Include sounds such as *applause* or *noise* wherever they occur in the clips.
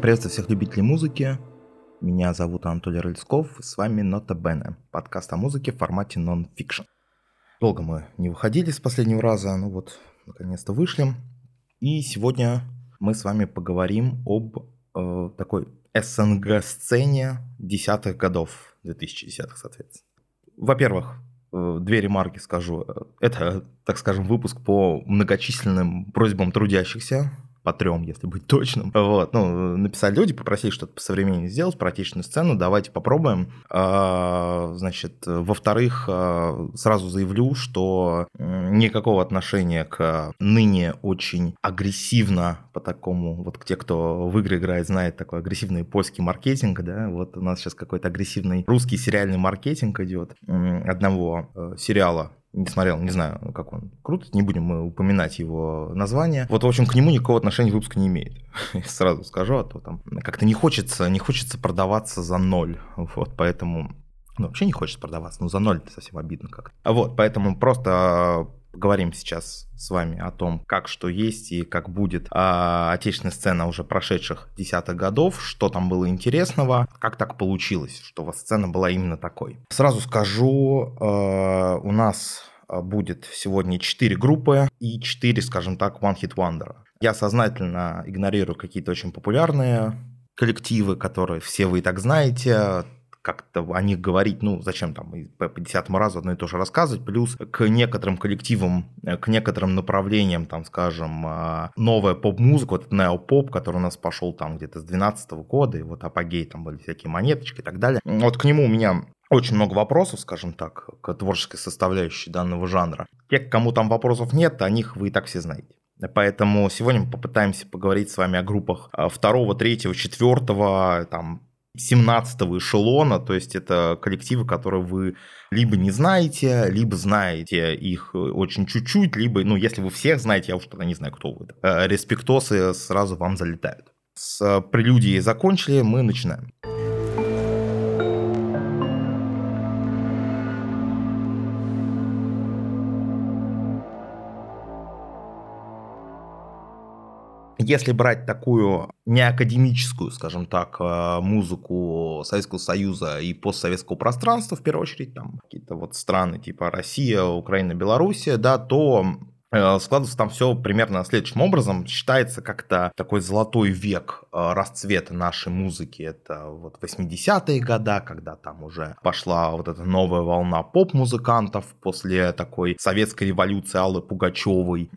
Приветствую всех любителей музыки. Меня зовут Анатолий Рыльсков, с вами Нота Бене, подкаст о музыке в формате нон-фикшн. Долго мы не выходили с последнего раза, ну вот, наконец-то вышли. И сегодня мы с вами поговорим об э, такой СНГ-сцене десятых годов, 2010-х, соответственно. Во-первых, э, две ремарки скажу. Это, так скажем, выпуск по многочисленным просьбам трудящихся, по трем, если быть точным. Вот, ну, написали люди, попросили что-то по современнее сделать, отечественную сцену, давайте попробуем. А, значит, во-вторых, а, сразу заявлю, что никакого отношения к ныне очень агрессивно по такому, вот те, кто в игры играет, знает такой агрессивный польский маркетинг, да, вот у нас сейчас какой-то агрессивный русский сериальный маркетинг идет одного э, сериала не смотрел, не знаю, как он крут, не будем мы упоминать его название. Вот, в общем, к нему никакого отношения выпуск не имеет. *laughs* Сразу скажу, а то там как-то не хочется, не хочется продаваться за ноль. Вот, поэтому ну, вообще не хочется продаваться, но за ноль это совсем обидно как. Вот, поэтому просто Поговорим сейчас с вами о том, как что есть и как будет а, отечественная сцена уже прошедших десятых годов, что там было интересного, как так получилось, что у вас сцена была именно такой. Сразу скажу, а, у нас будет сегодня 4 группы и 4, скажем так, One Hit Wonder. Я сознательно игнорирую какие-то очень популярные коллективы, которые все вы и так знаете, как-то о них говорить, ну, зачем там по 50 разу одно и то же рассказывать, плюс к некоторым коллективам, э, к некоторым направлениям, там, скажем, а, новая поп-музыка, вот неопоп, который у нас пошел там где-то с 12 года, и вот апогей, там были всякие монеточки и так далее. Вот к нему у меня очень много вопросов, скажем так, к творческой составляющей данного жанра. Те, кому там вопросов нет, о них вы и так все знаете. Поэтому сегодня мы попытаемся поговорить с вами о группах а, второго, третьего, четвертого, там, 17 эшелона, то есть это коллективы, которые вы либо не знаете, либо знаете их очень чуть-чуть, либо, ну, если вы всех знаете, я уж тогда не знаю, кто вы. Э, респектосы сразу вам залетают. С прелюдией закончили, мы начинаем. Если брать такую неакадемическую, скажем так, э, музыку Советского Союза и постсоветского пространства, в первую очередь, там какие-то вот страны типа Россия, Украина, Белоруссия, да, то складывается там все примерно следующим образом. Считается как-то такой золотой век э, расцвета нашей музыки. Это вот 80-е года, когда там уже пошла вот эта новая волна поп-музыкантов после такой советской революции Аллы Пугачевой.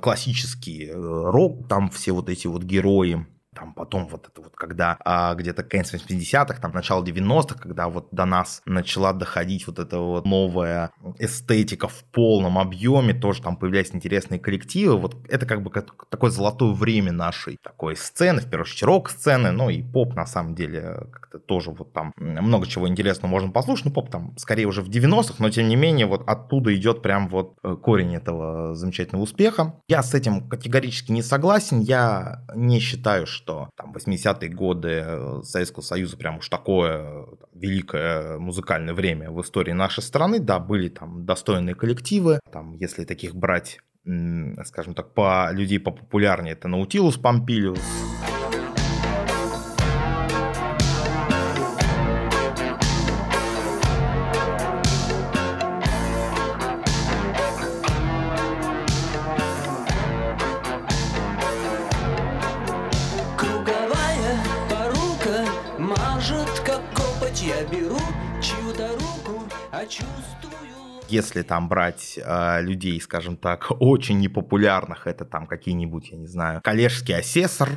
Классический э, рок, там все вот эти вот герои там потом вот это вот, когда а, где-то конец 80-х, там начало 90-х, когда вот до нас начала доходить вот эта вот новая эстетика в полном объеме, тоже там появлялись интересные коллективы, вот это как бы как, такое золотое время нашей такой сцены, в первую очередь рок-сцены, ну и поп на самом деле как-то тоже вот там много чего интересного можно послушать, ну поп там скорее уже в 90-х, но тем не менее вот оттуда идет прям вот э, корень этого замечательного успеха. Я с этим категорически не согласен, я не считаю, что что там 80-е годы э, Советского Союза прям уж такое там, великое музыкальное время в истории нашей страны. Да, были там достойные коллективы, там, если таких брать, скажем так, по людей попопулярнее, это Наутилус Помпилиус. Если там брать э, людей, скажем так, *laughs* очень непопулярных, это там какие-нибудь, я не знаю, коллежский асессор,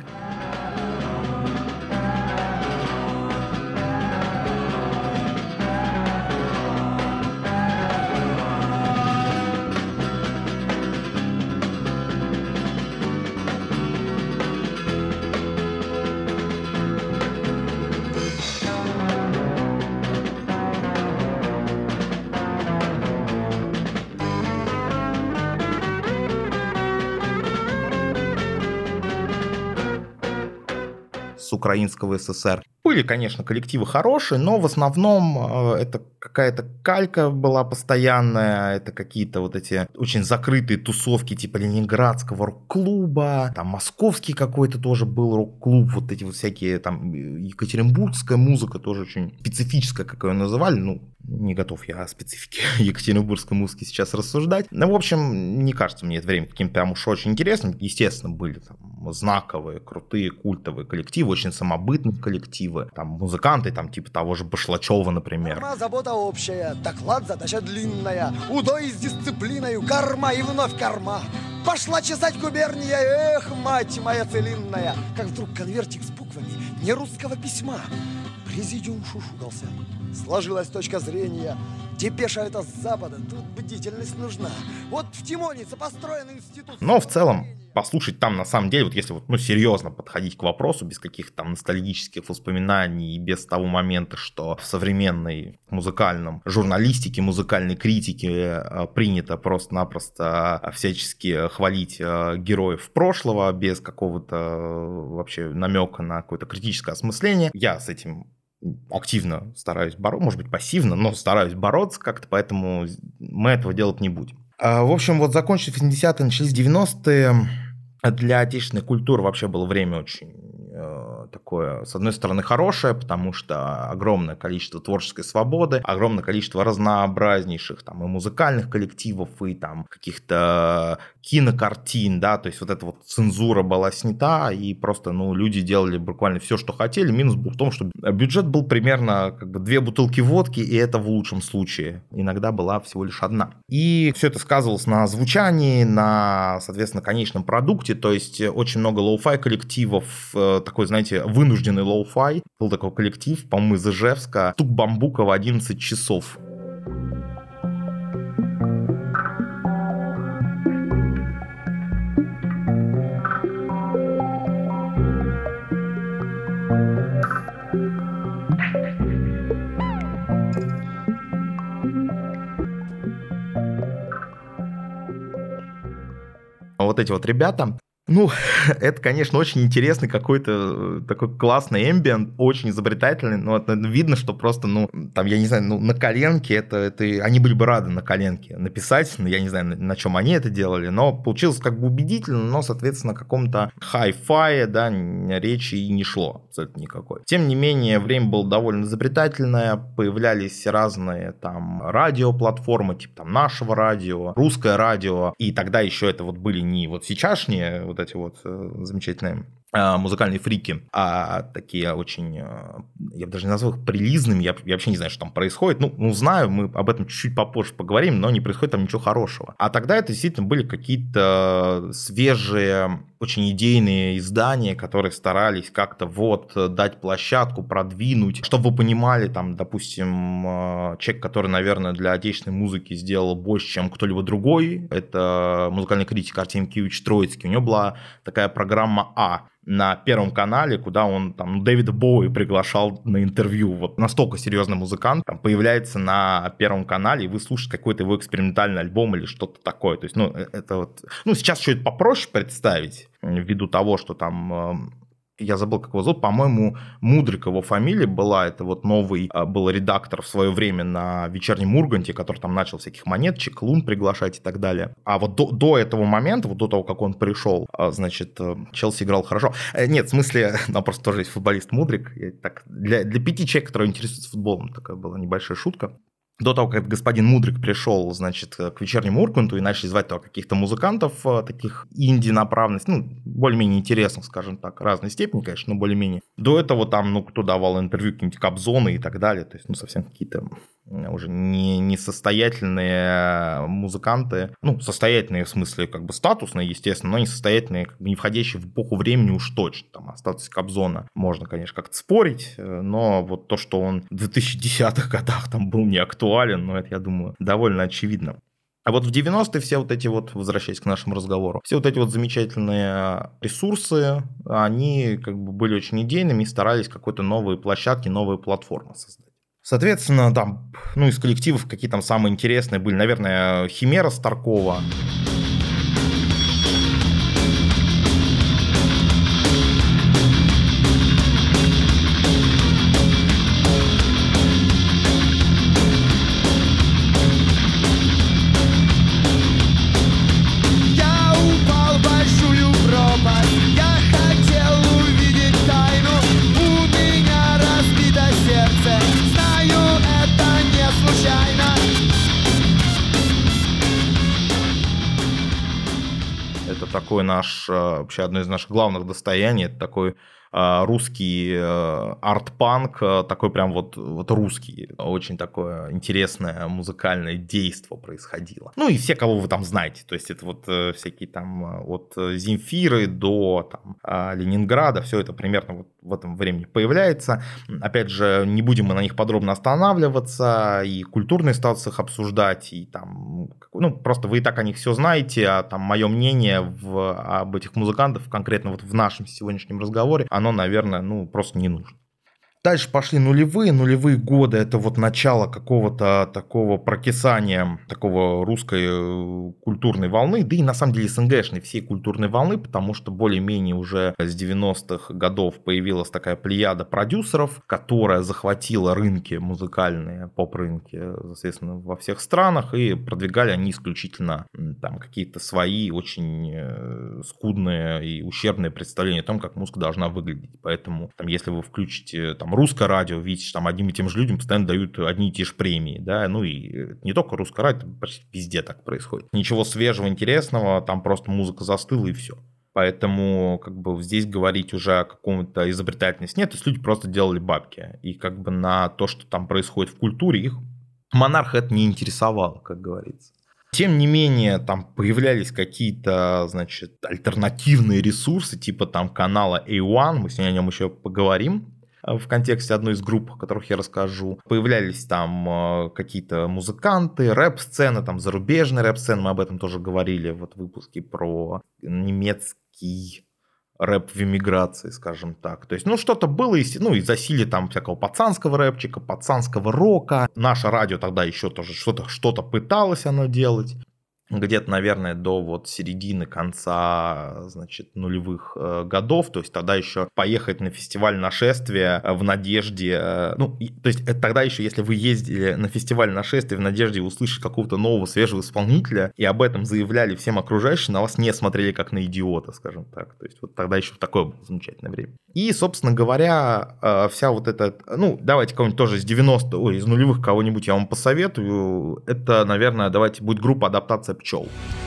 украинского СССР. были, конечно, коллективы хорошие, но в основном э, это какая-то калька была постоянная, это какие-то вот эти очень закрытые тусовки типа ленинградского рок-клуба, там московский какой-то тоже был рок-клуб, вот эти вот всякие там екатеринбургская музыка тоже очень специфическая, как ее называли, ну, не готов я о специфике *laughs* екатеринбургской музыки сейчас рассуждать. Ну, в общем, не кажется мне это время каким-то прям уж очень интересным. Естественно, были там знаковые, крутые, культовые коллективы, очень самобытные коллективы. Там музыканты, там типа того же Башлачева, например. Карма, забота общая, доклад, задача длинная, удой с дисциплиною, карма и вновь карма. Пошла чесать губерния, эх, мать моя целинная, как вдруг конвертик с буквами не русского письма. Президиум шушукался. Сложилась точка зрения. Депеша это с запада, тут бдительность нужна. Вот в Тимонице построен институт... Но в целом, послушать там на самом деле, вот если вот, ну, серьезно подходить к вопросу, без каких-то там ностальгических воспоминаний и без того момента, что в современной музыкальном журналистике, музыкальной критике э, принято просто-напросто всячески хвалить э, героев прошлого без какого-то э, вообще намека на какое-то критическое осмысление. Я с этим активно стараюсь бороться, может быть, пассивно, но стараюсь бороться как-то, поэтому мы этого делать не будем. А, в общем, вот закончились 80-е, начались 90-е. Для отечественной культуры вообще было время очень Э, такое, с одной стороны, хорошее, потому что огромное количество творческой свободы, огромное количество разнообразнейших там и музыкальных коллективов, и там каких-то кинокартин, да, то есть вот эта вот цензура была снята, и просто, ну, люди делали буквально все, что хотели. Минус был в том, что бюджет был примерно как бы две бутылки водки, и это в лучшем случае. Иногда была всего лишь одна. И все это сказывалось на звучании, на, соответственно, конечном продукте, то есть очень много лоу-фай коллективов, э, такой, знаете, вынужденный лоу-фай. Был такой коллектив, по-моему, из Ижевска. Стук бамбука в 11 часов. вот эти вот ребята, ну, *laughs* это, конечно, очень интересный какой-то э, такой классный эмбиент, очень изобретательный, но это видно, что просто, ну, там, я не знаю, ну, на коленке это, это, они были бы рады на коленке написать, ну, я не знаю, на, на чем они это делали, но получилось как бы убедительно, но, соответственно, каком-то хай-фае, да, речи и не шло абсолютно никакой. Тем не менее, время было довольно изобретательное, появлялись разные там радиоплатформы, типа там нашего радио, русское радио, и тогда еще это вот были не вот сейчасшние вот эти вот э, замечательные а, музыкальные фрики, а такие очень, э, я бы даже не назвал их прилизными, я, я вообще не знаю, что там происходит. Ну, ну, знаю, мы об этом чуть-чуть попозже поговорим, но не происходит там ничего хорошего. А тогда это действительно были какие-то свежие, очень идейные издания, которые старались как-то вот дать площадку, продвинуть, чтобы вы понимали, там, допустим, э, человек, который, наверное, для отечественной музыки сделал больше, чем кто-либо другой, это музыкальный критик Артемий Киевич Троицкий. У него была такая программа А, на Первом канале, куда он там Дэвида Боуи приглашал на интервью. Вот настолько серьезный музыкант там, появляется на Первом канале, и вы слушаете какой-то его экспериментальный альбом или что-то такое. То есть, ну, э, это вот... Ну, сейчас что-то попроще представить, ввиду того, что там эм, я забыл, как его зовут, по-моему, Мудрик его фамилия была, это вот новый а, был редактор в свое время на вечернем Урганте, который там начал всяких монетчик, лун приглашать и так далее. А вот до, до этого момента, вот до того, как он пришел, а, значит, э, Челси играл хорошо. Э, нет, в смысле, *laughs* там просто тоже есть футболист Мудрик. Так, для, для пяти человек, которые интересуются футболом, такая была небольшая шутка до того, как господин Мудрик пришел, значит, к вечернему Уркунту и начали звать туда каких-то музыкантов, э, таких инди-направленных, ну, более-менее интересных, скажем так, разной степени, конечно, но более-менее. До этого там, ну, кто давал интервью, какие-нибудь Кобзоны и так далее, то есть, ну, совсем какие-то уже не, несостоятельные музыканты, ну, состоятельные в смысле как бы статусные, естественно, но не состоятельные, как бы не входящие в эпоху времени уж точно. Там о статусе Кобзона можно, конечно, как-то спорить, э, но вот то, что он в 2010-х годах там был не актуален, ну, это, я думаю, довольно очевидно. А вот в 90-е все вот эти вот, возвращаясь к нашему разговору, все вот эти вот замечательные ресурсы, они как бы были очень идейными и старались какой-то новые площадки, новые платформы создать. Соответственно, там, ну, из коллективов какие там самые интересные были, наверное, Химера Старкова. Наш, вообще одно из наших главных достояний, это такой русский э, арт-панк, э, такой прям вот, вот русский. Очень такое интересное музыкальное действо происходило. Ну и все, кого вы там знаете. То есть это вот э, всякие там от Земфиры до там, а, Ленинграда, все это примерно вот в этом времени появляется. Опять же, не будем мы на них подробно останавливаться и культурные статусы их обсуждать, и там, ну, просто вы и так о них все знаете, а там мое мнение в, об этих музыкантах, конкретно вот в нашем сегодняшнем разговоре, оно, наверное, ну, просто не нужно. Дальше пошли нулевые. Нулевые годы – это вот начало какого-то такого прокисания, такого русской э, культурной волны, да и на самом деле СНГшной всей культурной волны, потому что более-менее уже с 90-х годов появилась такая плеяда продюсеров, которая захватила рынки музыкальные, поп-рынки, соответственно, во всех странах, и продвигали они исключительно там какие-то свои очень э, скудные и ущербные представления о том, как музыка должна выглядеть. Поэтому, там, если вы включите там русское радио, видите, там одним и тем же людям постоянно дают одни и те же премии, да, ну и не только русское радио, почти везде так происходит. Ничего свежего, интересного, там просто музыка застыла и все. Поэтому как бы здесь говорить уже о каком-то изобретательности нет, то есть люди просто делали бабки. И как бы на то, что там происходит в культуре, их монарх это не интересовал, как говорится. Тем не менее, там появлялись какие-то, значит, альтернативные ресурсы, типа там канала A1, мы сегодня о нем еще поговорим, в контексте одной из групп, о которых я расскажу. Появлялись там э, какие-то музыканты, рэп-сцена, там зарубежная рэп-сцена, мы об этом тоже говорили вот в выпуске про немецкий рэп в эмиграции, скажем так. То есть, ну, что-то было, ну, и засили там всякого пацанского рэпчика, пацанского рока. Наше радио тогда еще тоже что-то что пыталось оно делать где-то, наверное, до вот середины, конца, значит, нулевых э, годов, то есть тогда еще поехать на фестиваль нашествия в надежде, э, ну, то есть тогда еще, если вы ездили на фестиваль нашествия в надежде услышать какого-то нового свежего исполнителя и об этом заявляли всем окружающим, на вас не смотрели как на идиота, скажем так, то есть вот тогда еще такое было замечательное время. И, собственно говоря, э, вся вот эта, ну, давайте кого-нибудь тоже из 90 ой, из нулевых кого-нибудь я вам посоветую, это, наверное, давайте будет группа адаптация пчел. коллектив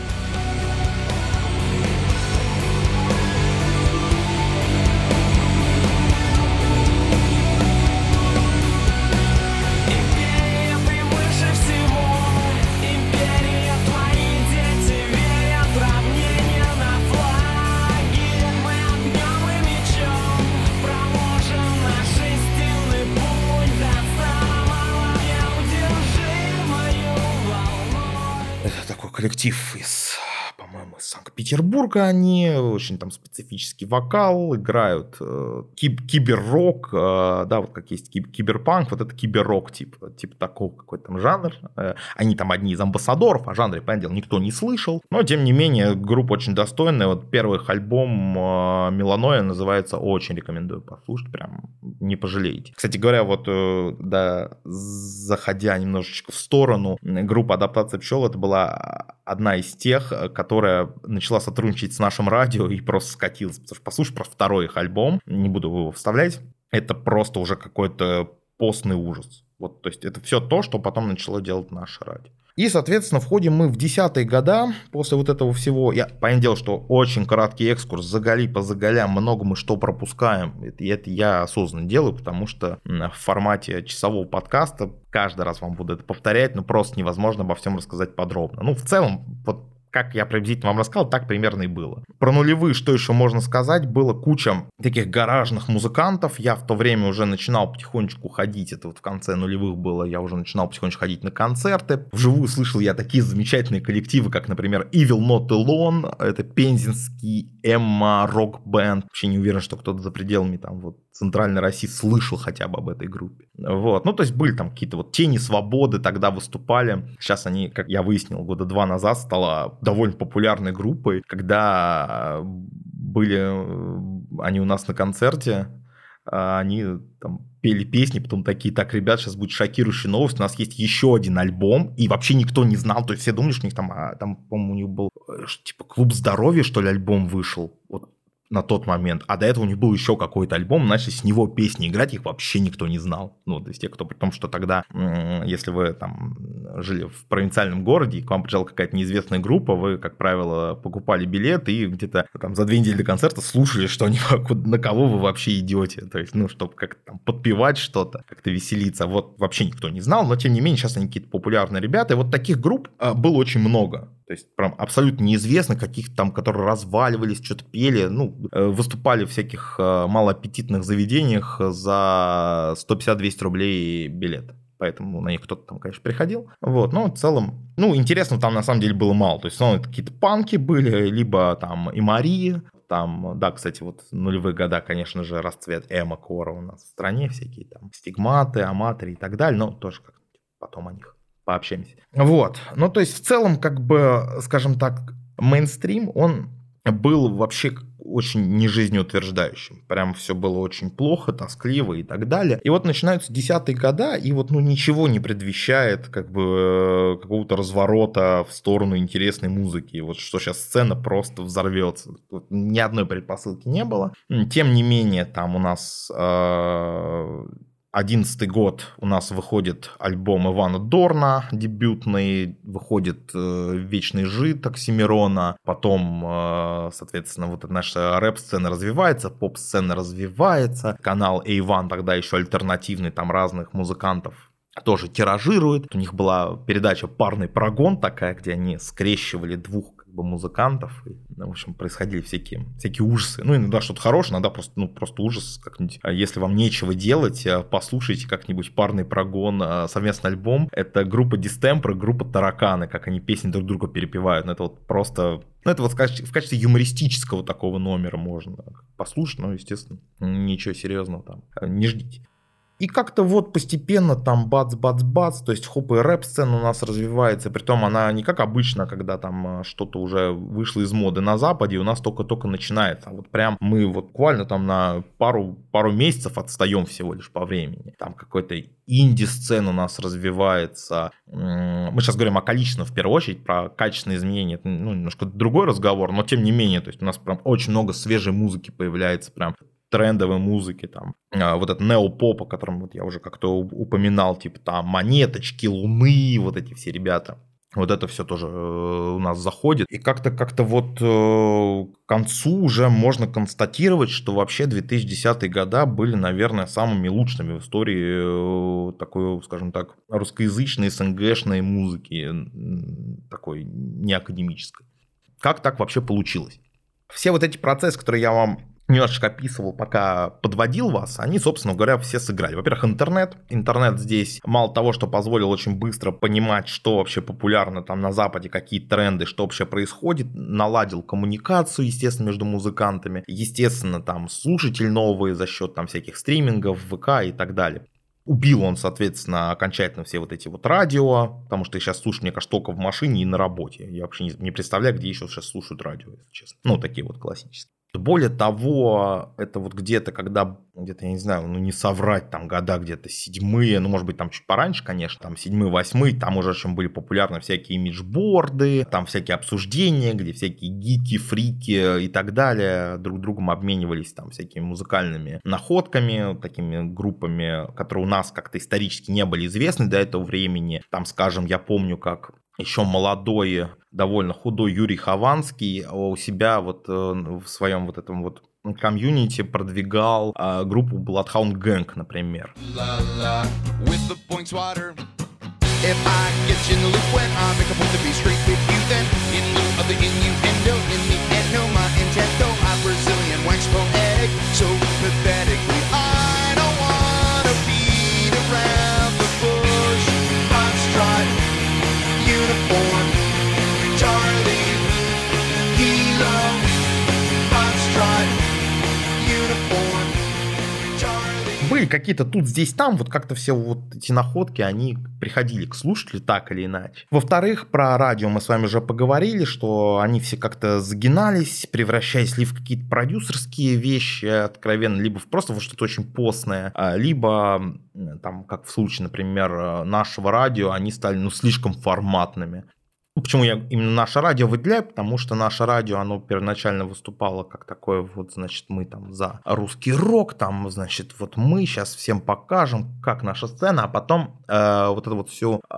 Санкт-Петербурга они, очень там специфический вокал, играют э, киб- киберрок, э, да, вот как есть киб- киберпанк, вот это киберрок, типа, типа такого какой-то там жанр. Э, они там одни из амбассадоров, о жанре, дело, никто не слышал, но тем не менее группа очень достойная. Вот первый альбом э, Меланоя называется, очень рекомендую послушать, прям не пожалеете. Кстати говоря, вот, э, да, заходя немножечко в сторону, группа адаптация пчел, это была одна из тех, которая начала сотрудничать с нашим радио и просто скатилась. Потому что послушай про второй их альбом, не буду его вставлять, это просто уже какой-то постный ужас. Вот, то есть это все то, что потом начало делать наше радио. И, соответственно, входим мы в десятые года. После вот этого всего, я понятное дело, что очень краткий экскурс, заголи по заголям, много мы что пропускаем. И это я осознанно делаю, потому что в формате часового подкаста каждый раз вам буду это повторять, но просто невозможно обо всем рассказать подробно. Ну, в целом, вот как я приблизительно вам рассказал, так примерно и было. Про нулевые, что еще можно сказать, было куча таких гаражных музыкантов. Я в то время уже начинал потихонечку ходить, это вот в конце нулевых было, я уже начинал потихонечку ходить на концерты. Вживую слышал я такие замечательные коллективы, как, например, Evil Not Alone, это пензенский Эмма рок бенд. Вообще не уверен, что кто-то за пределами там вот Центральной России слышал хотя бы об этой группе. Вот. Ну, то есть были там какие-то вот тени свободы тогда выступали. Сейчас они, как я выяснил, года два назад стала довольно популярной группой, когда были э, они у нас на концерте, а они там пели песни, потом такие, так, ребят, сейчас будет шокирующая новость, у нас есть еще один альбом, и вообще никто не знал, то есть все думали, что у них там, а, там, по-моему, у них был, э, типа, клуб здоровья, что ли, альбом вышел, вот на тот момент, а до этого у них был еще какой-то альбом, начали с него песни играть, их вообще никто не знал. Ну, то есть те, кто, при том, что тогда, если вы там жили в провинциальном городе, и к вам приезжала какая-то неизвестная группа, вы, как правило, покупали билет и где-то там за две недели до концерта слушали, что они, *laughs* на кого вы вообще идете. То есть, ну, чтобы как-то там подпевать что-то, как-то веселиться. Вот вообще никто не знал, но тем не менее сейчас они какие-то популярные ребята. И вот таких групп а, было очень много. То есть прям абсолютно неизвестно, каких там, которые разваливались, что-то пели, ну, э, выступали в всяких э, малоаппетитных заведениях за 150-200 рублей билет. Поэтому на них кто-то там, конечно, приходил. Вот, но в целом, ну, интересно там на самом деле было мало. То есть, ну, какие-то панки были, либо там и Марии, там, да, кстати, вот нулевые года, конечно же, расцвет эмо кора у нас в стране, всякие там стигматы, аматоры и так далее, но тоже как потом о них пообщаемся. Вот. Ну, то есть, в целом, как бы, скажем так, мейнстрим, он был вообще очень нежизнеутверждающим. Прям все было очень плохо, тоскливо и так далее. И вот начинаются десятые года, и вот ну ничего не предвещает как бы какого-то разворота в сторону интересной музыки. Вот что сейчас сцена просто взорвется. Тут ни одной предпосылки не было. Тем не менее, там у нас э, Одиннадцатый год у нас выходит альбом Ивана Дорна, дебютный, выходит э, Вечный жид Оксимирона, потом, э, соответственно, вот наша рэп-сцена развивается, поп-сцена развивается, канал Иван тогда еще альтернативный, там разных музыкантов тоже тиражирует. У них была передача «Парный прогон» такая, где они скрещивали двух как бы музыкантов. И, ну, в общем, происходили всякие, всякие ужасы. Ну, иногда что-то хорошее, иногда просто, ну, просто ужас как-нибудь. А если вам нечего делать, а, послушайте как-нибудь парный прогон, а, совместный альбом. Это группа Дистемпра, группа Тараканы, как они песни друг друга перепевают. Ну, это вот просто... Ну, это вот в качестве, в качестве юмористического такого номера можно послушать, но, естественно, ничего серьезного там не ждите. И как-то вот постепенно там бац-бац-бац, то есть хоп и рэп-сцена у нас развивается, притом она не как обычно, когда там э, что-то уже вышло из моды на Западе, у нас только-только начинается. А вот прям мы вот буквально там на пару, пару месяцев отстаем всего лишь по времени. Там какой-то инди-сцена у нас развивается. Мы сейчас говорим о количественном в первую очередь, про качественные изменения. Это ну, немножко другой разговор, но тем не менее, то есть у нас прям очень много свежей музыки появляется, прям трендовой музыки, там, а, вот этот неопоп, о котором вот я уже как-то упоминал, типа там монеточки, луны, вот эти все ребята. Вот это все тоже э, у нас заходит. И как-то как-то вот э, к концу уже можно констатировать, что вообще 2010-е года были, наверное, самыми лучшими в истории э, такой, скажем так, русскоязычной, СНГшной музыки, такой неакадемической. Как так вообще получилось? Все вот эти процессы, которые я вам немножечко описывал, пока подводил вас, они, собственно говоря, все сыграли. Во-первых, интернет. Интернет здесь мало того, что позволил очень быстро понимать, что вообще популярно там на Западе, какие тренды, что вообще происходит, наладил коммуникацию, естественно, между музыкантами, естественно, там слушатель новые за счет там всяких стримингов, ВК и так далее. Убил он, соответственно, окончательно все вот эти вот радио, потому что я сейчас слушаю, мне кажется, только в машине и на работе. Я вообще не, не представляю, где еще сейчас слушают радио, если честно. Ну, такие вот классические. Более того, это вот где-то, когда, где-то, я не знаю, ну не соврать, там года где-то седьмые, ну может быть там чуть пораньше, конечно, там седьмые, восьмые, там уже очень были популярны всякие имиджборды, там всякие обсуждения, где всякие гики, фрики и так далее друг другом обменивались там всякими музыкальными находками, такими группами, которые у нас как-то исторически не были известны до этого времени. Там, скажем, я помню, как еще молодой, довольно худой Юрий Хованский у себя вот э, в своем вот этом вот комьюнити продвигал а, группу Bloodhound Gang, например. If I были какие-то тут, здесь, там, вот как-то все вот эти находки, они приходили к слушателю так или иначе. Во-вторых, про радио мы с вами уже поговорили, что они все как-то загинались, превращаясь либо в какие-то продюсерские вещи откровенно, либо просто во что-то очень постное, а, либо там, как в случае, например, нашего радио, они стали, ну, слишком форматными Почему я именно наше радио выделяю? Потому что наше радио, оно первоначально выступало как такое вот, значит, мы там за русский рок, там, значит, вот мы сейчас всем покажем, как наша сцена, а потом э, вот это вот все, э,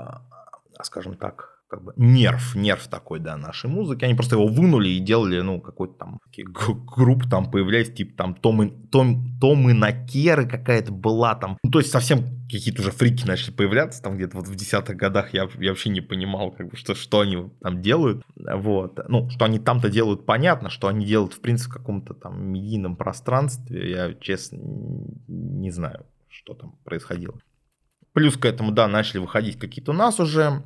скажем так, как бы нерв, нерв такой, да, нашей музыки. Они просто его вынули и делали, ну, какой-то там групп там появлялись, типа там Том и, Том, Том и Накеры какая-то была там. Ну, то есть совсем какие-то уже фрики начали появляться там где-то вот в десятых годах. Я, я вообще не понимал, как бы, что, что они там делают. Вот. Ну, что они там-то делают, понятно. Что они делают, в принципе, в каком-то там медийном пространстве, я, честно, не знаю, что там происходило. Плюс к этому, да, начали выходить какие-то у нас уже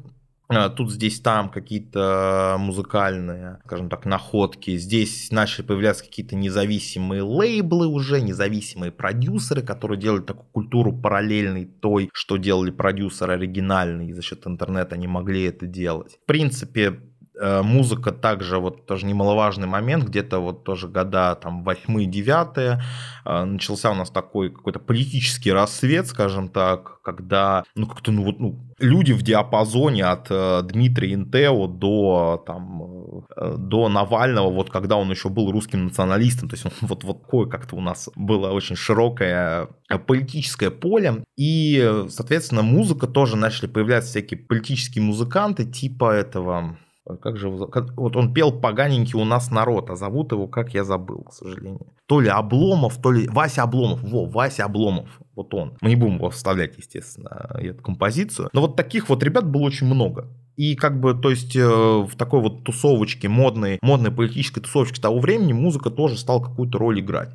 тут, здесь, там какие-то музыкальные, скажем так, находки. Здесь начали появляться какие-то независимые лейблы уже, независимые продюсеры, которые делают такую культуру параллельной той, что делали продюсеры оригинальные, и за счет интернета они могли это делать. В принципе, музыка также, вот тоже немаловажный момент, где-то вот тоже года там восьмые, девятые, э, начался у нас такой какой-то политический рассвет, скажем так, когда, ну, как-то, ну, вот, ну, люди в диапазоне от э, Дмитрия Интео до, там, до Навального, вот когда он еще был русским националистом, то есть *laughs* вот, вот такое как-то у нас было очень широкое политическое поле, и, соответственно, музыка тоже начали появляться всякие политические музыканты типа этого как же вот он пел поганенький у нас народ, а зовут его, как я забыл, к сожалению. То ли Обломов, то ли Вася Обломов. Во, Вася Обломов. Вот он. Мы не будем его вставлять, естественно, эту композицию. Но вот таких вот ребят было очень много. И как бы, то есть э, в такой вот тусовочке, модной, модной политической тусовочке того времени музыка тоже стала какую-то роль играть.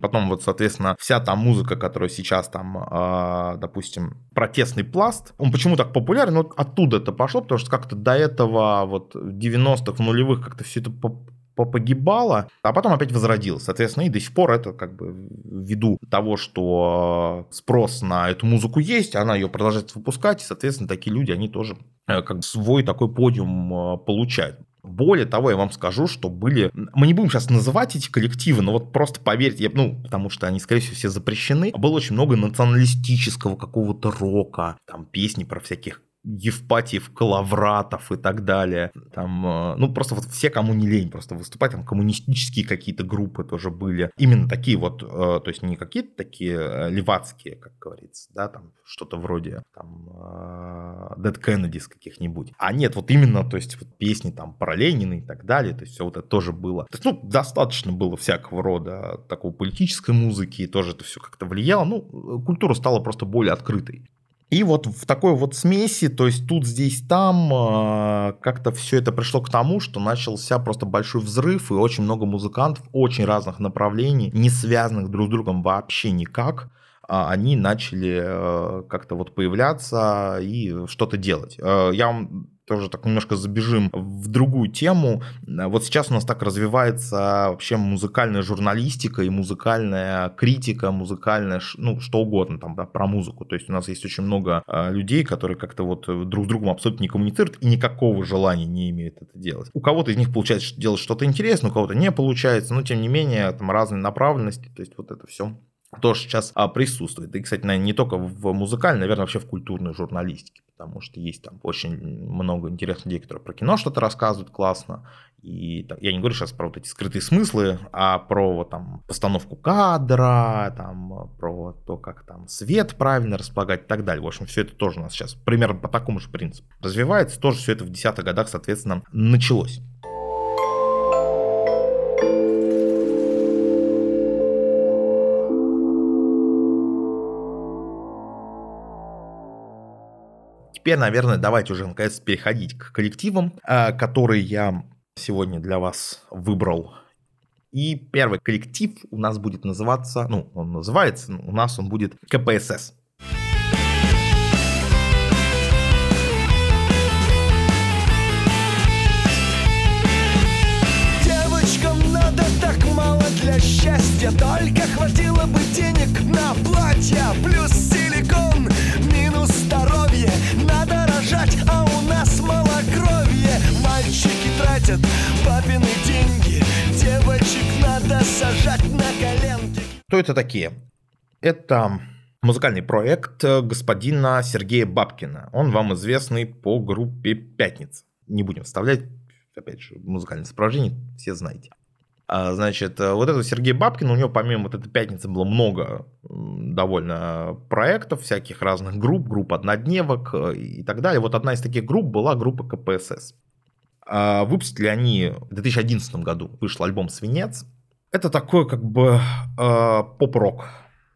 Потом вот, соответственно, вся та музыка, которая сейчас там, э, допустим, протестный пласт, он почему так популярен? Вот оттуда это пошло, потому что как-то до этого вот 90-х, в нулевых как-то все это погибало, а потом опять возродилось. Соответственно, и до сих пор это как бы ввиду того, что спрос на эту музыку есть, она ее продолжает выпускать, и, соответственно, такие люди, они тоже э, как свой такой подиум э, получают. Более того, я вам скажу, что были... Мы не будем сейчас называть эти коллективы, но вот просто поверьте, я, ну, потому что они, скорее всего, все запрещены. Было очень много националистического какого-то рока, там песни про всяких Евпатиев, Калавратов и так далее. Там, э, ну, просто вот все, кому не лень просто выступать, там коммунистические какие-то группы тоже были. Именно такие вот, э, то есть не какие-то такие э, левацкие, как говорится, да, там что-то вроде там Dead Kennedys каких-нибудь. А нет, вот именно, то есть вот песни там про Ленина и так далее, то есть все вот это тоже было. То есть, ну, достаточно было всякого рода такой политической музыки, и тоже это все как-то влияло. Ну, культура стала просто более открытой. И вот в такой вот смеси, то есть тут, здесь, там, а, как-то все это пришло к тому, что начался просто большой взрыв, и очень много музыкантов очень разных направлений, не связанных друг с другом вообще никак, а, они начали э, как-то вот появляться и что-то делать. Э, я вам тоже так немножко забежим в другую тему. Вот сейчас у нас так развивается вообще музыкальная журналистика и музыкальная критика, музыкальная, ну, что угодно там, да, про музыку. То есть у нас есть очень много э, людей, которые как-то вот друг с другом абсолютно не коммуницируют и никакого желания не имеют это делать. У кого-то из них получается делать что-то интересное, у кого-то не получается, но тем не менее там разные направленности, то есть вот это все тоже сейчас а, присутствует. И, кстати, наверное, не только в музыкальной, наверное, вообще в культурной журналистике, потому что есть там очень много интересных людей, которые про кино что-то рассказывают классно. И так, я не говорю сейчас про вот эти скрытые смыслы, а про вот, там постановку кадра, там, про то, как там свет правильно располагать и так далее. В общем, все это тоже у нас сейчас примерно по такому же принципу развивается. Тоже все это в десятых годах, соответственно, началось. Теперь, наверное, давайте уже наконец переходить к коллективам, э, которые я сегодня для вас выбрал. И первый коллектив у нас будет называться, ну, он называется, у нас он будет КПСС. Для счастья, только хватило бы денег на платье, плюс силикон, Рожать, а у нас малокровье Мальчики тратят папины деньги Девочек надо сажать на коленки Кто это такие? Это музыкальный проект господина Сергея Бабкина. Он вам известный по группе «Пятница». не будем вставлять, опять же, музыкальное сопровождение, все знаете. А, значит, э, вот это Сергей Бабкин, у него помимо вот этой пятницы было много довольно проектов, всяких разных групп, групп однодневок э, и так далее. Вот одна из таких групп была группа КПСС. А, выпустили они в 2011 году, вышел альбом «Свинец». Это такой как бы э, поп-рок,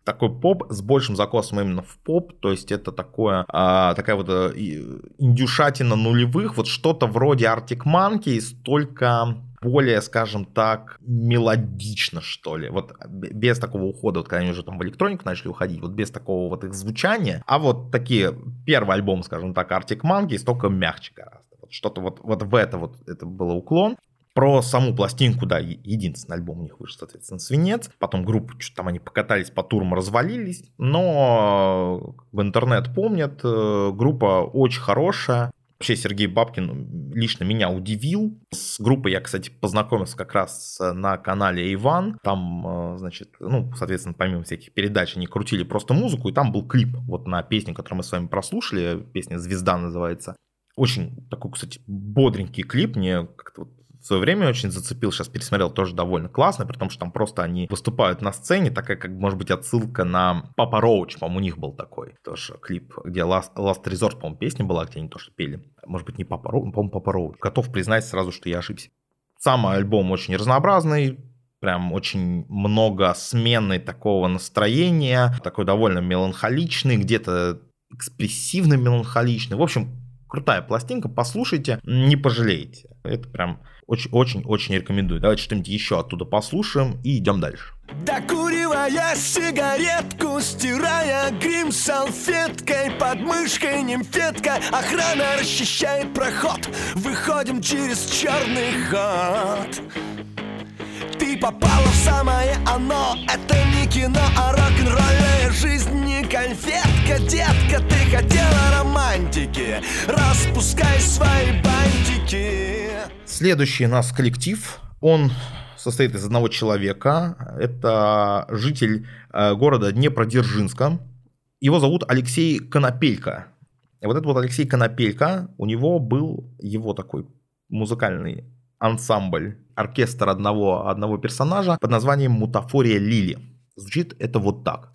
такой поп с большим закосом именно в поп, то есть это такое, а, такая вот а, индюшатина нулевых, вот что-то вроде Arctic Monkeys, только более, скажем так, мелодично, что ли. Вот без такого ухода, вот когда они уже там в электронику начали уходить, вот без такого вот их звучания. А вот такие, первый альбом, скажем так, Arctic Monkeys, только мягче гораздо. Вот что-то вот, вот в это вот это был уклон. Про саму пластинку, да, единственный альбом у них вышел, соответственно, «Свинец». Потом группу, что там они покатались по турам, развалились. Но в интернет помнят, э, группа очень хорошая. Вообще Сергей Бабкин лично меня удивил. С группой я, кстати, познакомился как раз на канале Иван. Там, э, значит, ну, соответственно, помимо всяких передач, они крутили просто музыку, и там был клип вот на песню, которую мы с вами прослушали. Песня «Звезда» называется. Очень такой, кстати, бодренький клип. Мне как-то вот в свое время очень зацепил, сейчас пересмотрел, тоже довольно классно, при том, что там просто они выступают на сцене, такая, как, может быть, отсылка на Папа Роуч, по-моему, у них был такой тоже клип, где Last, Last Resort, по-моему, песня была, где они тоже пели. Может быть, не Папа Роуч, по-моему, Папа Роуч. Готов признать сразу, что я ошибся. Сам альбом очень разнообразный, прям очень много смены такого настроения, такой довольно меланхоличный, где-то экспрессивно меланхоличный. В общем, крутая пластинка, послушайте, не пожалеете. Это прям очень-очень-очень рекомендую. Давайте что-нибудь еще оттуда послушаем и идем дальше. Докуривая сигаретку, стирая грим салфеткой Под мышкой нимфетка, охрана расчищает проход. Выходим через черный ход. Ты попала в самое оно. Это не кино, а рок-н-ролльная жизнь Не конфетка, детка, ты хотела романтики. Распускай свои бантики Следующий у нас коллектив. Он состоит из одного человека. Это житель э, города Днепродзержинска. Его зовут Алексей Конопелько. И вот этот вот Алексей Конопелько, у него был его такой музыкальный ансамбль, оркестр одного, одного персонажа под названием «Мутафория Лили». Звучит это вот так.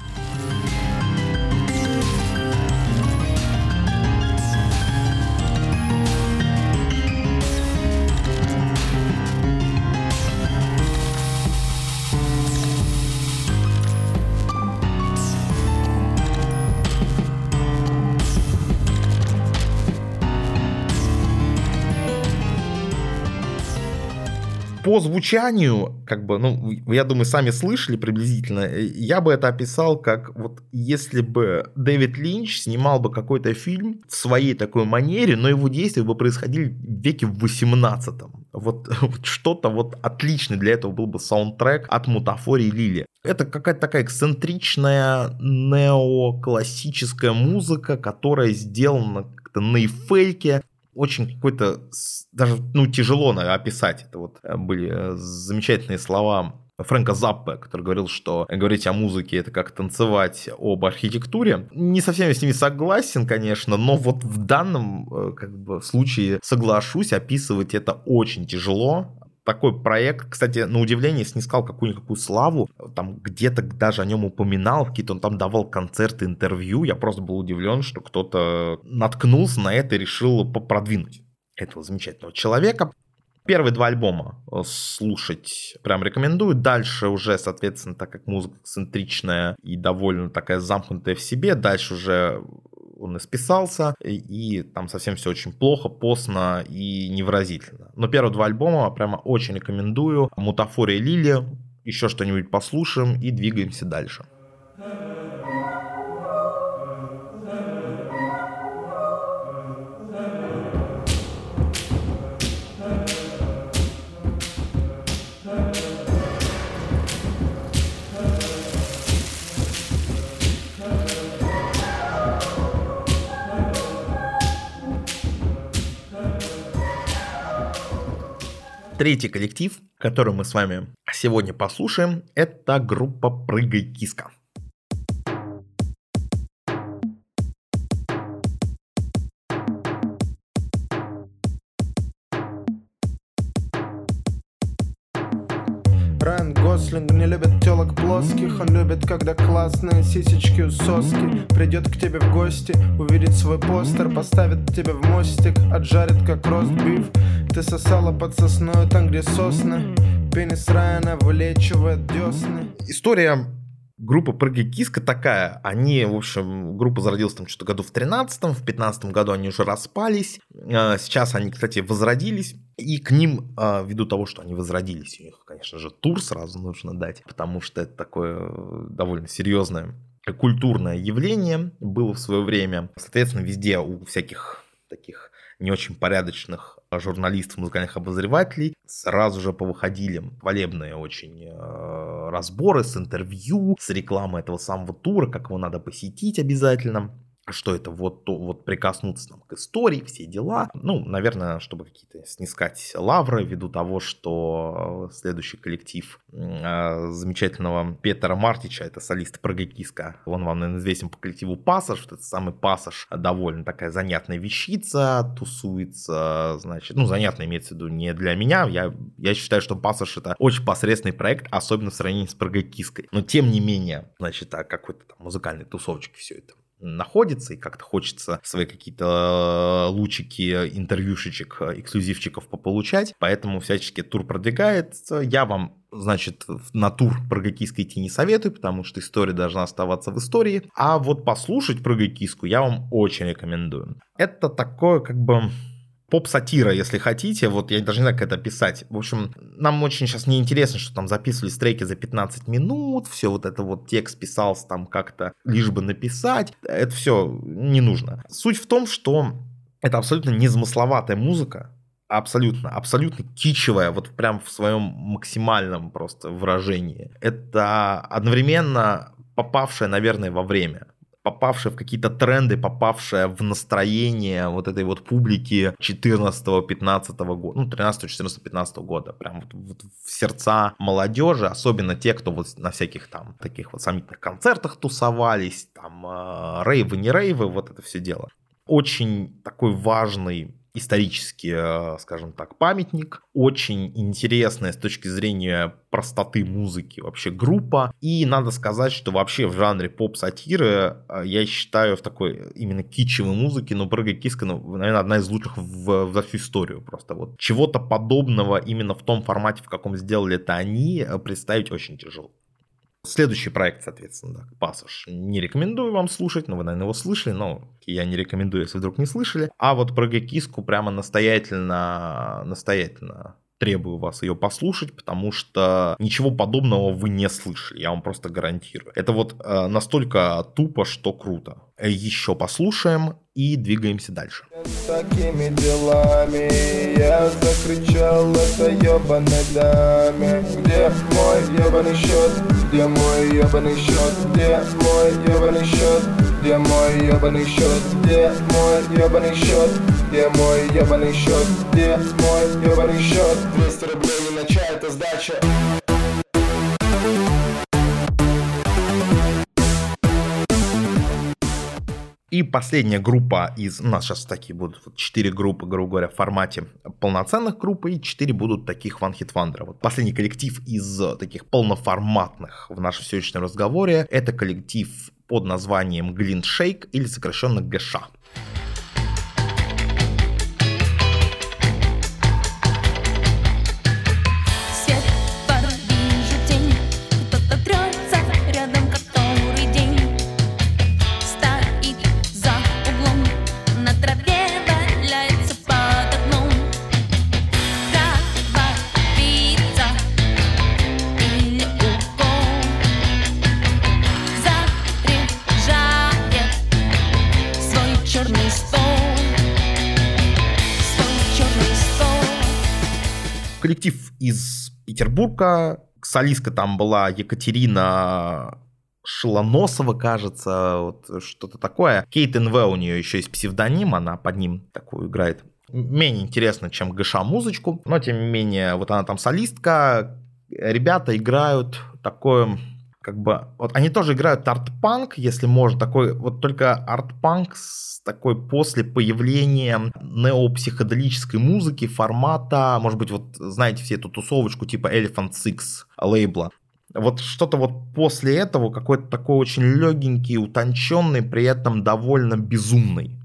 По звучанию, как бы, ну, я думаю, сами слышали приблизительно, э, я бы это описал как вот если бы Дэвид Линч снимал бы какой-то фильм в своей такой манере, но его действия бы происходили в веке в 18 вот, *laughs* вот что-то вот отличное для этого был бы саундтрек от Мутафории Лили. Это какая-то такая эксцентричная неоклассическая музыка, которая сделана как-то на эйфельке, очень какой-то, даже, ну, тяжело наверное, описать. Это вот э, были э, замечательные слова Фрэнка Заппе, который говорил, что говорить о музыке это как танцевать об архитектуре. Не совсем я с ними согласен, конечно, но вот в данном э, как бы, случае соглашусь, описывать это очень тяжело такой проект, кстати, на удивление снискал какую-никакую славу, там где-то даже о нем упоминал, какие-то он там давал концерты, интервью, я просто был удивлен, что кто-то наткнулся на это и решил продвинуть этого замечательного человека. Первые два альбома э, слушать прям рекомендую. Дальше уже, соответственно, так как музыка центричная и довольно такая замкнутая в себе, дальше уже он исписался, и там совсем все очень плохо, постно и невыразительно. Но первые два альбома прямо очень рекомендую. Мутафория Лили, еще что-нибудь послушаем и двигаемся дальше. Третий коллектив, который мы с вами сегодня послушаем, это группа «Прыгай, киска». Райан Гослинг не любит телок плоских Он любит, когда классные сисечки у соски Придет к тебе в гости, увидит свой постер Поставит тебя в мостик, отжарит как ростбиф ты сосала под сосной там, где сосны Пенис Райана вылечивает десны История группа Прыгай Киска такая. Они, в общем, группа зародилась там что-то году в 13-м, в 15 году они уже распались. А, сейчас они, кстати, возродились. И к ним, а, ввиду того, что они возродились, у них, конечно же, тур сразу нужно дать, потому что это такое э, довольно серьезное культурное явление было в свое время. Соответственно, везде у всяких таких не очень порядочных журналистов, музыкальных обозревателей, сразу же повыходили хвалебные очень э, разборы с интервью, с рекламой этого самого тура, как его надо посетить обязательно что это вот, то, вот прикоснуться там, к истории, все дела. Ну, наверное, чтобы какие-то снискать лавры ввиду того, что следующий коллектив э, замечательного Петра Мартича, это солист Прогайкиска, он вам, наверное, известен по коллективу Пассаж, этот самый Пассаж довольно такая занятная вещица, тусуется, значит, ну, занятная имеется в виду не для меня, я, я считаю, что Пассаж это очень посредственный проект, особенно в сравнении с Прогайкиской, но тем не менее, значит, а какой-то там музыкальной тусовочки все это находится, и как-то хочется свои какие-то э, лучики, интервьюшечек, э, эксклюзивчиков пополучать, поэтому всячески тур продвигается. Я вам значит, на тур про гайкиско идти не советую, потому что история должна оставаться в истории. А вот послушать про я вам очень рекомендую. Это такое, как бы, поп-сатира, если хотите. Вот я даже не знаю, как это описать. В общем, нам очень сейчас не интересно, что там записывались треки за 15 минут, все вот это вот текст писался там как-то лишь бы написать. Это все не нужно. Суть в том, что это абсолютно незамысловатая музыка, абсолютно, абсолютно кичевая, вот прям в своем максимальном просто выражении. Это одновременно попавшая, наверное, во время попавшая в какие-то тренды, попавшая в настроение вот этой вот публики 14-15 года, ну, 13 14 15 года, прям вот, вот в сердца молодежи, особенно те, кто вот на всяких там таких вот сомнительных концертах тусовались, там э, рейвы, не рейвы, вот это все дело. Очень такой важный исторический, э, скажем так, памятник. Очень интересная с точки зрения простоты музыки вообще группа. И надо сказать, что вообще в жанре поп-сатиры э, я считаю в такой именно кичевой музыке, но Прыгай Киска, ну, наверное, одна из лучших в, за всю историю просто. Вот чего-то подобного именно в том формате, в каком сделали это они, э, представить очень тяжело. Следующий проект, соответственно, да, пассаж. Не рекомендую вам слушать, но вы, наверное, его слышали, но я не рекомендую, если вдруг не слышали. А вот про Гекиску прямо настоятельно, настоятельно требую вас ее послушать, потому что ничего подобного вы не слышали, я вам просто гарантирую. Это вот э, настолько тупо, что круто. Еще послушаем и двигаемся дальше. С такими делами я закричал это ебаной даме Где мой ебаный счет? Где мой ебаный счет? Где мой ебаный счет? Где мой ебаный счет? Где мой ебаный счет? Где мой ебаный счет? Где мой ебаный счет? 200 рублей не на чай, это сдача И последняя группа из... У нас сейчас такие будут вот 4 группы, грубо говоря, в формате полноценных групп, и 4 будут таких One Hit Wonder. Вот последний коллектив из таких полноформатных в нашем сегодняшнем разговоре, это коллектив под названием Shake или сокращенно ГША. Петербурга. Солистка там была Екатерина Шелоносова, кажется, вот что-то такое. Кейт НВ у нее еще есть псевдоним, она под ним такую играет. Менее интересно, чем ГШ музычку, но тем не менее, вот она там солистка. Ребята играют такое как бы, вот они тоже играют арт-панк, если можно, такой, вот только арт-панк с такой после появления неопсиходелической музыки формата, может быть, вот знаете все эту тусовочку типа Elephant Six лейбла, Вот что-то вот после этого какой-то такой очень легенький, утонченный, при этом довольно безумный.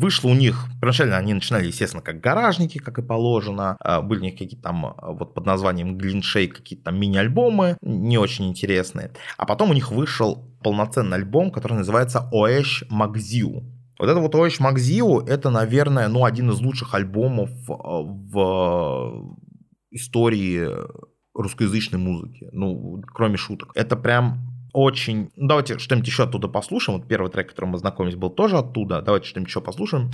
Вышло у них, первоначально они начинали, естественно, как гаражники, как и положено. А, были у них какие-то там а, вот под названием Глиншей какие-то там мини-альбомы, не очень интересные. А потом у них вышел полноценный альбом, который называется Оэш Магзиу. Вот это вот Оэш Магзиу, это, наверное, ну, один из лучших альбомов а, в истории русскоязычной музыки. Ну, кроме шуток. Это прям очень... Ну, давайте что-нибудь еще оттуда послушаем. Вот первый трек, которым мы знакомились, был тоже оттуда. Давайте что-нибудь еще послушаем.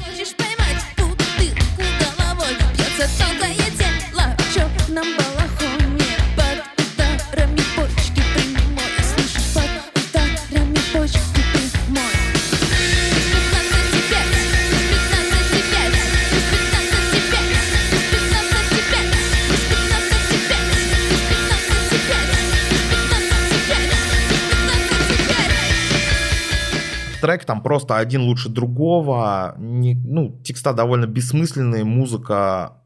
Трек там просто один лучше другого, не, ну, текста довольно бессмысленные, музыка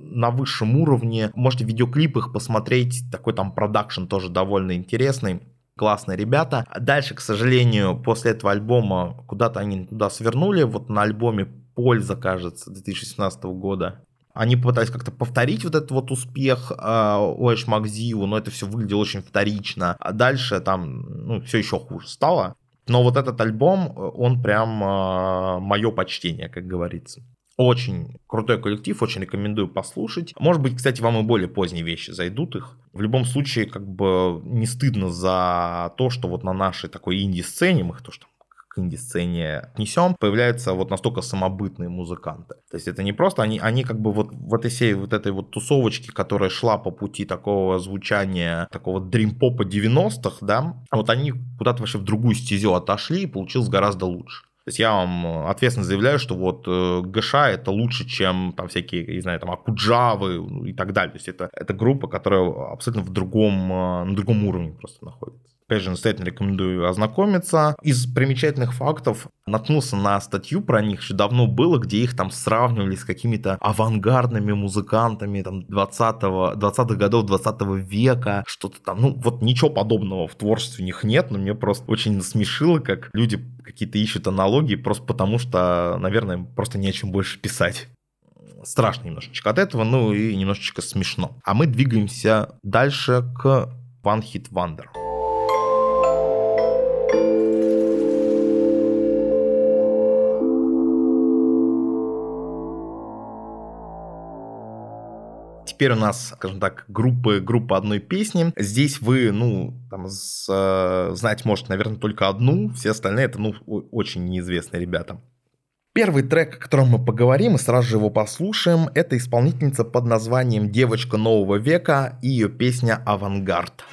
на высшем уровне. Можете видеоклип их посмотреть, такой там продакшн тоже довольно интересный. Классные ребята. Дальше, к сожалению, после этого альбома куда-то они туда свернули. Вот на альбоме «Польза», кажется, 2017 года. Они пытались как-то повторить вот этот вот успех э, Оэш Макзиу, но это все выглядело очень вторично. А дальше там ну, все еще хуже стало. Но вот этот альбом, он прям э, мое почтение, как говорится. Очень крутой коллектив, очень рекомендую послушать. Может быть, кстати, вам и более поздние вещи зайдут их. В любом случае, как бы не стыдно за то, что вот на нашей такой инди-сцене, мы их то, что к инди-сцене отнесем, появляются вот настолько самобытные музыканты. То есть это не просто, они, они как бы вот в этой всей вот этой вот тусовочке, которая шла по пути такого звучания, такого дрим-попа 90-х, да, вот они куда-то вообще в другую стезю отошли и получилось гораздо лучше. То есть я вам ответственно заявляю, что вот э, ГШ это лучше, чем там всякие, не знаю, там Акуджавы и так далее. То есть это, это группа, которая абсолютно в другом, э, на другом уровне просто находится. Опять же, настоятельно рекомендую ознакомиться. Из примечательных фактов наткнулся на статью про них, еще давно было, где их там сравнивали с какими-то авангардными музыкантами там 20-го, 20-х годов 20 века, что-то там, ну вот ничего подобного в творчестве у них нет, но мне просто очень насмешило, как люди какие-то ищут аналогии просто потому, что, наверное, просто не о чем больше писать страшно немножечко от этого, ну и немножечко смешно. А мы двигаемся дальше к One Hit Wonder. Теперь у нас, скажем так, группы, группа одной песни. Здесь вы, ну, там, с, э, знать может, наверное, только одну. Все остальные это, ну, очень неизвестные ребята. Первый трек, о котором мы поговорим и сразу же его послушаем, это исполнительница под названием «Девочка нового века» и ее песня «Авангард».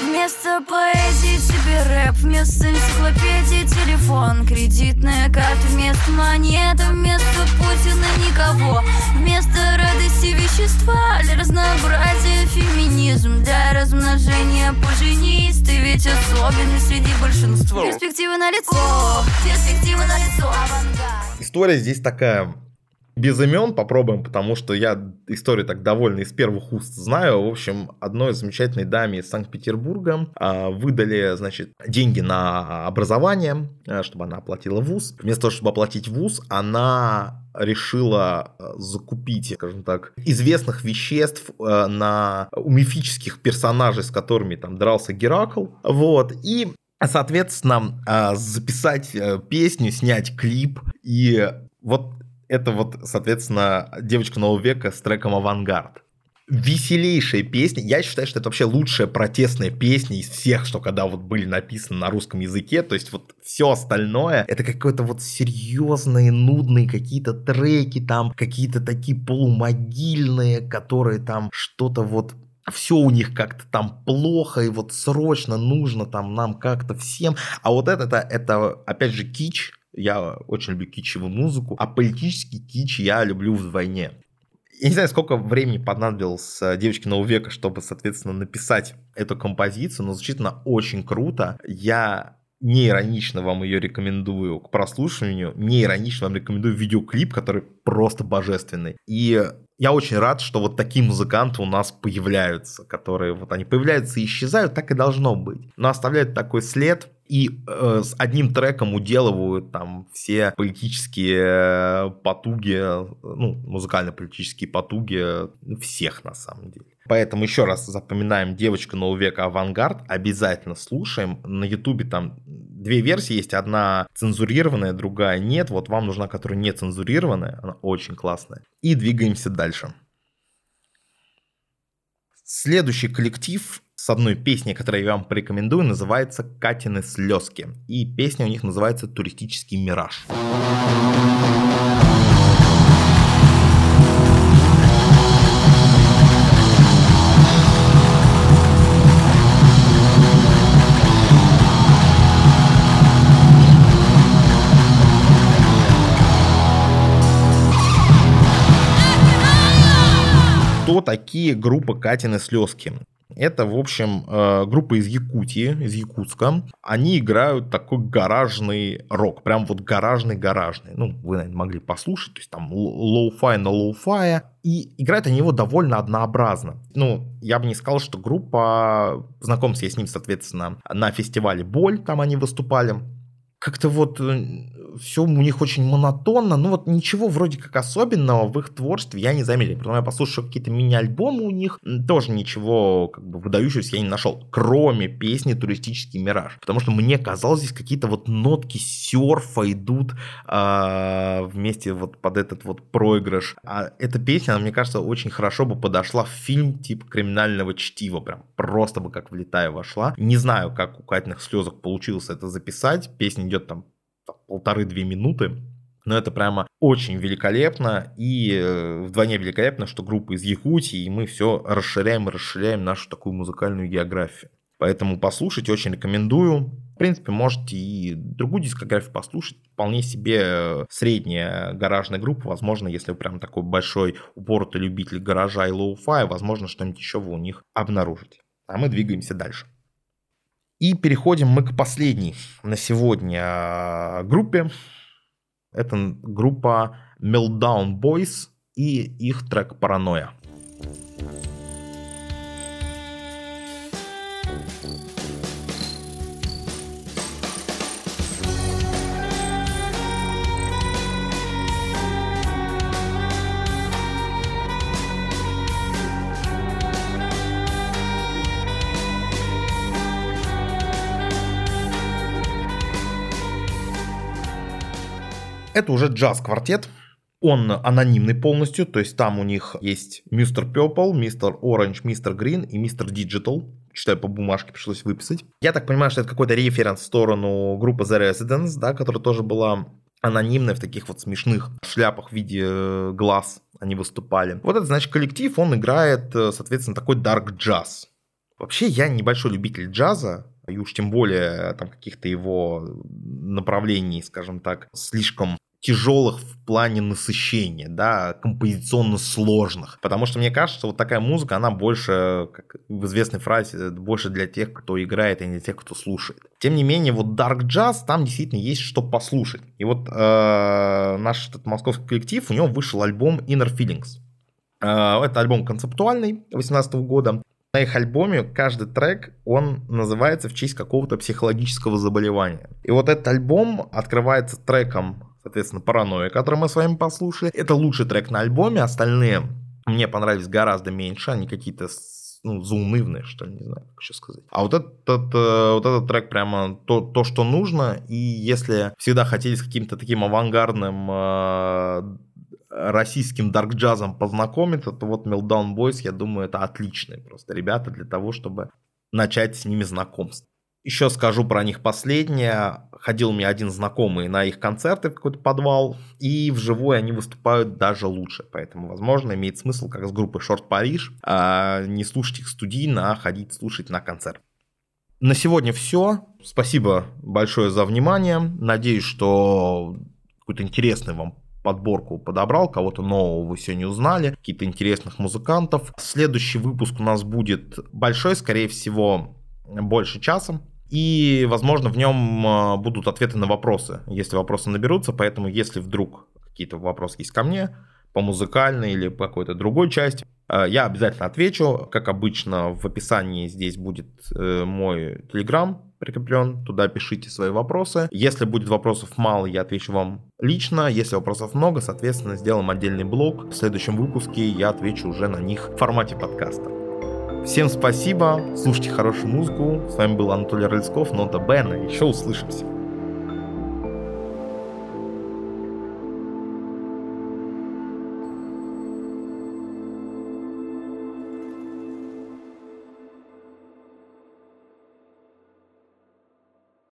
Вместо поэзии тебе рэп, вместо энциклопедии телефон Кредитная карта вместо монеты, вместо вещества для разнообразия. Феминизм Для размножения поженись, ты ведь особенный среди большинства. Перспективы на лицо, перспективы на лицо, авангард. История здесь такая без имен попробуем, потому что я историю так довольно из первых уст знаю. В общем, одной замечательной даме из Санкт-Петербурга а, выдали, значит, деньги на образование, а, чтобы она оплатила вуз. Вместо того, чтобы оплатить вуз, она решила а, закупить, скажем так, известных веществ на у мифических персонажей, с которыми там дрался Геракл. Вот. И соответственно, записать э, песню, снять клип. И вот это вот, соответственно, девочка нового века с треком «Авангард». Веселейшая песня. Я считаю, что это вообще лучшая протестная песня из всех, что когда вот были написаны на русском языке. То есть вот все остальное, это какое-то вот серьезные, нудные какие-то треки там, какие-то такие полумогильные, которые там что-то вот все у них как-то там плохо, и вот срочно нужно там нам как-то всем. А вот это, это, это опять же, кич, я очень люблю кичевую музыку, а политический кич я люблю вдвойне. Я не знаю, сколько времени понадобилось э, девочке нового века, чтобы, соответственно, написать эту композицию, но звучит она очень круто. Я не иронично вам ее рекомендую к прослушиванию, не иронично вам рекомендую видеоклип, который просто божественный. И я очень рад, что вот такие музыканты у нас появляются, которые вот они появляются и исчезают, так и должно быть. Но оставляют такой след, и э, с одним треком уделывают там все политические потуги, ну, музыкально-политические потуги всех на самом деле. Поэтому еще раз запоминаем «Девочка нового века Авангард», обязательно слушаем. На ютубе там две версии есть, одна цензурированная, другая нет. Вот вам нужна, которая не цензурированная, она очень классная. И двигаемся дальше. Следующий коллектив с одной песней, которую я вам порекомендую, называется «Катины слезки». И песня у них называется «Туристический мираж». Кто такие группы Катины слезки? Это, в общем, э, группа из Якутии, из Якутска. Они играют такой гаражный рок, прям вот гаражный-гаражный. Ну, вы, наверное, могли послушать, то есть там лоу-фай на лоу-фае. И играют они его довольно однообразно. Ну, я бы не сказал, что группа... Знакомился я с ним, соответственно, на фестивале «Боль», там они выступали. Как-то вот э, все у них очень монотонно, ну вот ничего вроде как особенного в их творчестве я не заметил. Потом я послушал какие-то мини-альбомы у них, тоже ничего как бы выдающегося я не нашел, кроме песни «Туристический мираж». Потому что мне казалось, здесь какие-то вот нотки серфа идут э, вместе вот под этот вот проигрыш. А эта песня, она, мне кажется, очень хорошо бы подошла в фильм типа криминального чтива, прям просто бы как влетая вошла. Не знаю, как у Катиных слезок получилось это записать. Песня идет там полторы-две минуты. Но это прямо очень великолепно и э, вдвойне великолепно, что группа из Якутии, и мы все расширяем и расширяем нашу такую музыкальную географию. Поэтому послушайте, очень рекомендую. В принципе, можете и другую дискографию послушать. Вполне себе э, средняя гаражная группа. Возможно, если вы прям такой большой упоротый любитель гаража и лоу-фая, возможно, что-нибудь еще вы у них обнаружите. А мы двигаемся дальше. И переходим мы к последней на сегодня а, группе. Это группа Meltdown Boys и их трек «Паранойя». Это уже джаз-квартет. Он анонимный полностью, то есть там у них есть Мистер Purple, Мистер Orange, Мистер Green и Мистер Digital. Читаю по бумажке, пришлось выписать. Я так понимаю, что это какой-то референс в сторону группы The Residents, да, которая тоже была анонимная в таких вот смешных шляпах в виде э, глаз они выступали. Вот это, значит, коллектив, он играет, э, соответственно, такой dark jazz. Вообще, я небольшой любитель джаза, и уж тем более там каких-то его направлений, скажем так, слишком тяжелых в плане насыщения, да, композиционно сложных. Потому что мне кажется, вот такая музыка, она больше, как в известной фразе, больше для тех, кто играет, а не для тех, кто слушает. Тем не менее, вот Dark Jazz, там действительно есть что послушать. И вот э, наш этот московский коллектив, у него вышел альбом Inner Feelings. Э, это альбом концептуальный 2018 года. На их альбоме каждый трек, он называется в честь какого-то психологического заболевания. И вот этот альбом открывается треком соответственно, «Паранойя», который мы с вами послушали. Это лучший трек на альбоме, остальные мне понравились гораздо меньше, они какие-то ну, заунывные, что ли, не знаю, как еще сказать. А вот этот, э, вот этот трек прямо то, то, что нужно, и если всегда хотели с каким-то таким авангардным э, российским дарк-джазом познакомиться, то вот Meltdown Boys, я думаю, это отличные просто ребята для того, чтобы начать с ними знакомство. Еще скажу про них последнее. Ходил мне один знакомый на их концерты в какой-то подвал, и вживую они выступают даже лучше. Поэтому, возможно, имеет смысл, как с группой Short Париж, не слушать их студийно, а ходить слушать на концерт. На сегодня все. Спасибо большое за внимание. Надеюсь, что какую-то интересную вам подборку подобрал, кого-то нового вы сегодня узнали, какие-то интересных музыкантов. Следующий выпуск у нас будет большой, скорее всего, больше часа. И, возможно, в нем а, будут ответы на вопросы, если вопросы наберутся. Поэтому, если вдруг какие-то вопросы есть ко мне, по музыкальной или по какой-то другой части, э, я обязательно отвечу. Как обычно, в описании здесь будет э, мой телеграм прикреплен. Туда пишите свои вопросы. Если будет вопросов мало, я отвечу вам лично. Если вопросов много, соответственно, сделаем отдельный блог. В следующем выпуске я отвечу уже на них в формате подкаста. Всем спасибо, слушайте хорошую музыку. С вами был Анатолий Рыльсков, Нота Бена. Еще услышимся.